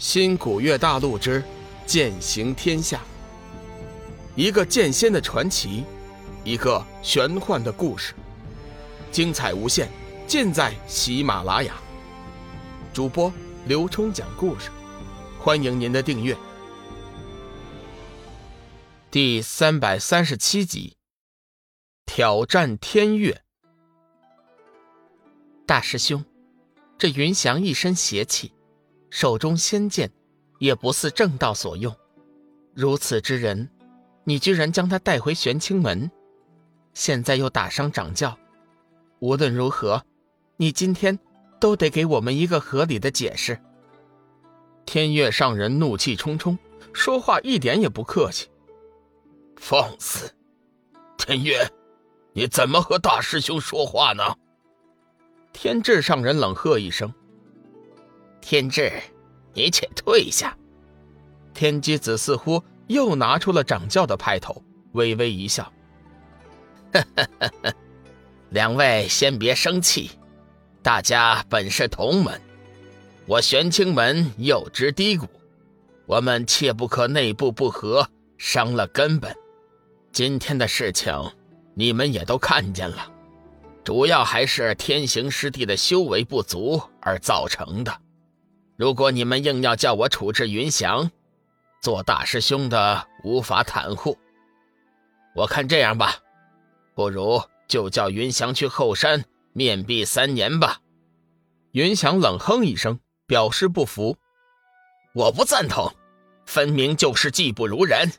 新古月大陆之剑行天下，一个剑仙的传奇，一个玄幻的故事，精彩无限，尽在喜马拉雅。主播刘冲讲故事，欢迎您的订阅。第三百三十七集，挑战天月。大师兄，这云翔一身邪气。手中仙剑，也不似正道所用。如此之人，你居然将他带回玄清门，现在又打伤掌教。无论如何，你今天都得给我们一个合理的解释。天月上人怒气冲冲，说话一点也不客气。放肆！天月，你怎么和大师兄说话呢？天智上人冷喝一声。天智，你且退下。天机子似乎又拿出了掌教的派头，微微一笑：“ 两位先别生气，大家本是同门，我玄清门又之低谷，我们切不可内部不和，伤了根本。今天的事情，你们也都看见了，主要还是天行师弟的修为不足而造成的。”如果你们硬要叫我处置云翔，做大师兄的无法袒护。我看这样吧，不如就叫云翔去后山面壁三年吧。云翔冷哼一声，表示不服。我不赞同，分明就是技不如人。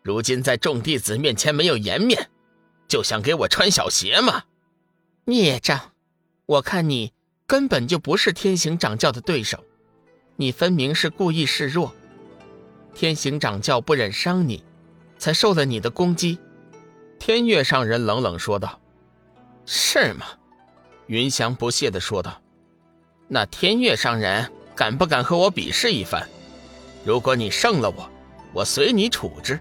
如今在众弟子面前没有颜面，就想给我穿小鞋吗？孽障！我看你根本就不是天行掌教的对手。你分明是故意示弱，天行掌教不忍伤你，才受了你的攻击。天月上人冷冷说道：“是吗？”云翔不屑地说道：“那天月上人敢不敢和我比试一番？如果你胜了我，我随你处置；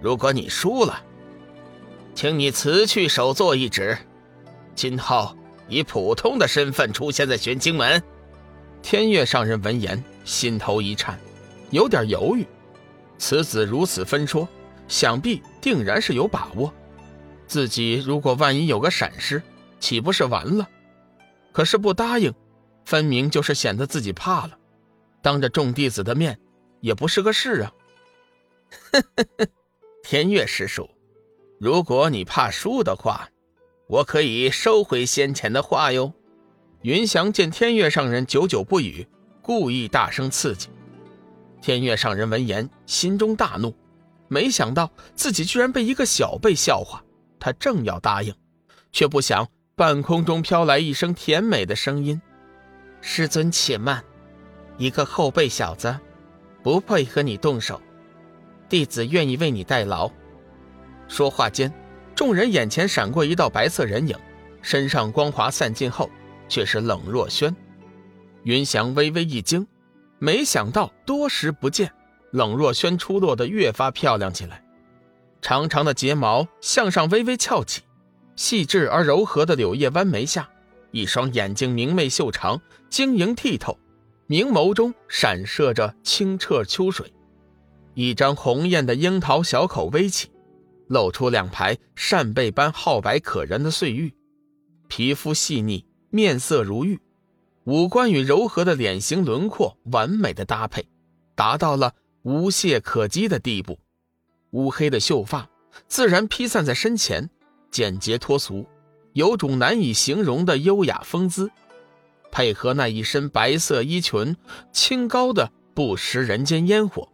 如果你输了，请你辞去首座一职，今后以普通的身份出现在玄清门。”天月上人闻言，心头一颤，有点犹豫。此子如此分说，想必定然是有把握。自己如果万一有个闪失，岂不是完了？可是不答应，分明就是显得自己怕了。当着众弟子的面，也不是个事啊。呵呵呵天月师叔，如果你怕输的话，我可以收回先前的话哟。云翔见天月上人久久不语，故意大声刺激。天月上人闻言，心中大怒，没想到自己居然被一个小辈笑话。他正要答应，却不想半空中飘来一声甜美的声音：“师尊且慢，一个后辈小子，不配和你动手。弟子愿意为你代劳。”说话间，众人眼前闪过一道白色人影，身上光华散尽后。却是冷若萱，云翔微微一惊，没想到多时不见，冷若萱出落得越发漂亮起来。长长的睫毛向上微微翘起，细致而柔和的柳叶弯眉下，一双眼睛明媚秀长，晶莹剔透，明眸中闪烁着清澈秋水，一张红艳的樱桃小口微起，露出两排扇贝般皓白可人的碎玉，皮肤细腻。面色如玉，五官与柔和的脸型轮廓完美的搭配，达到了无懈可击的地步。乌黑的秀发自然披散在身前，简洁脱俗，有种难以形容的优雅风姿。配合那一身白色衣裙，清高的不食人间烟火，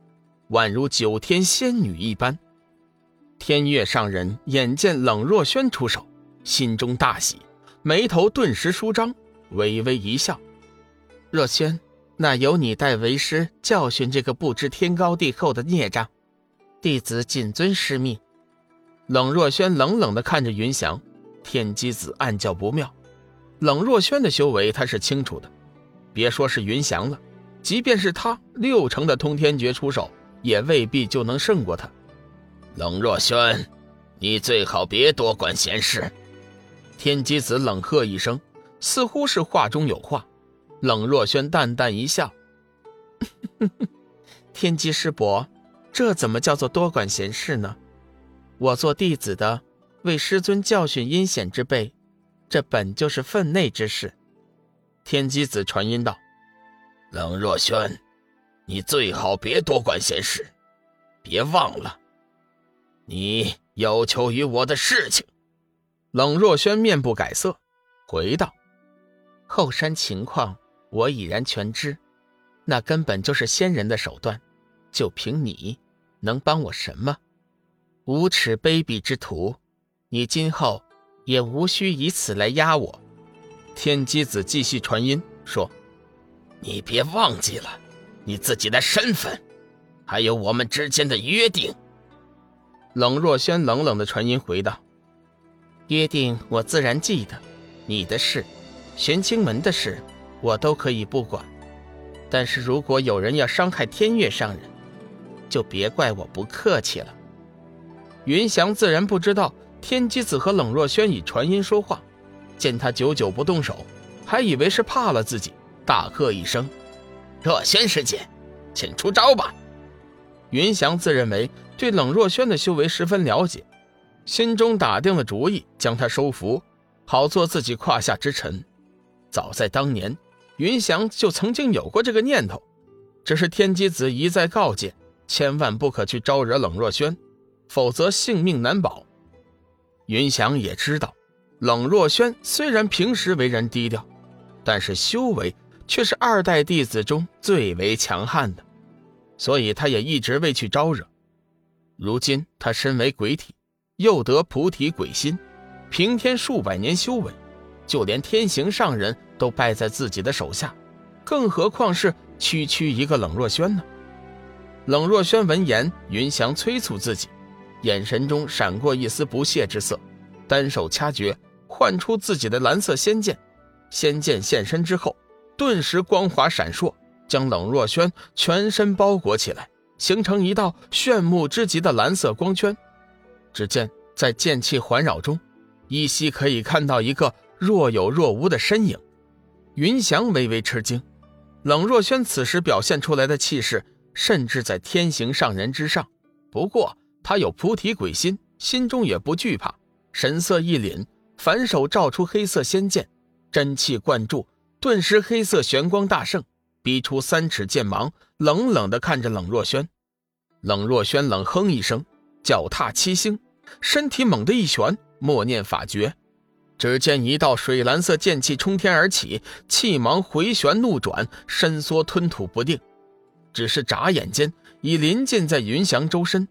宛如九天仙女一般。天月上人眼见冷若轩出手，心中大喜。眉头顿时舒张，微微一笑：“若轩，那由你代为师教训这个不知天高地厚的孽障。弟子谨遵师命。”冷若轩冷冷地看着云翔，天机子暗叫不妙。冷若轩的修为他是清楚的，别说是云翔了，即便是他六成的通天诀出手，也未必就能胜过他。冷若轩，你最好别多管闲事。天机子冷喝一声，似乎是话中有话。冷若轩淡淡一笑：“哼哼，天机师伯，这怎么叫做多管闲事呢？我做弟子的，为师尊教训阴险之辈，这本就是分内之事。天机子传音道：“冷若轩，你最好别多管闲事，别忘了，你有求于我的事情。”冷若轩面不改色，回道：“后山情况我已然全知，那根本就是仙人的手段。就凭你，能帮我什么？无耻卑鄙之徒，你今后也无需以此来压我。”天机子继续传音说：“你别忘记了你自己的身份，还有我们之间的约定。”冷若轩冷冷的传音回道。约定我自然记得，你的事，玄清门的事，我都可以不管。但是如果有人要伤害天月上人，就别怪我不客气了。云翔自然不知道天机子和冷若轩以传音说话，见他久久不动手，还以为是怕了自己，大喝一声：“若轩师姐，请出招吧！”云翔自认为对冷若轩的修为十分了解。心中打定了主意，将他收服，好做自己胯下之臣。早在当年，云翔就曾经有过这个念头，只是天机子一再告诫，千万不可去招惹冷若轩，否则性命难保。云翔也知道，冷若轩虽然平时为人低调，但是修为却是二代弟子中最为强悍的，所以他也一直未去招惹。如今他身为鬼体。又得菩提鬼心，平添数百年修为，就连天行上人都败在自己的手下，更何况是区区一个冷若轩呢？冷若轩闻言，云翔催促自己，眼神中闪过一丝不屑之色，单手掐诀，唤出自己的蓝色仙剑。仙剑现身之后，顿时光华闪烁，将冷若轩全身包裹起来，形成一道炫目之极的蓝色光圈。只见在剑气环绕中，依稀可以看到一个若有若无的身影。云翔微微吃惊，冷若轩此时表现出来的气势，甚至在天行上人之上。不过他有菩提鬼心，心中也不惧怕，神色一凛，反手照出黑色仙剑，真气灌注，顿时黑色玄光大盛，逼出三尺剑芒，冷冷地看着冷若轩。冷若轩冷哼一声。脚踏七星，身体猛地一旋，默念法诀，只见一道水蓝色剑气冲天而起，气芒回旋怒转，伸缩吞吐不定，只是眨眼间已临近在云翔周身。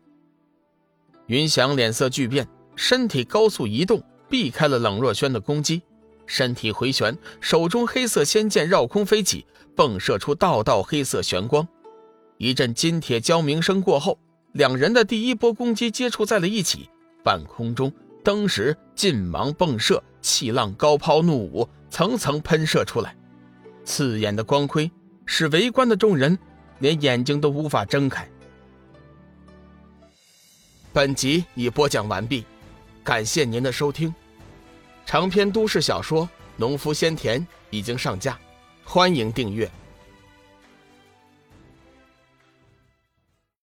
云翔脸色巨变，身体高速移动，避开了冷若轩的攻击，身体回旋，手中黑色仙剑绕空飞起，迸射出道道黑色玄光，一阵金铁交鸣声过后。两人的第一波攻击接触在了一起，半空中登时劲芒迸射，气浪高抛怒舞，层层喷射出来，刺眼的光辉使围观的众人连眼睛都无法睁开。本集已播讲完毕，感谢您的收听。长篇都市小说《农夫先田》已经上架，欢迎订阅。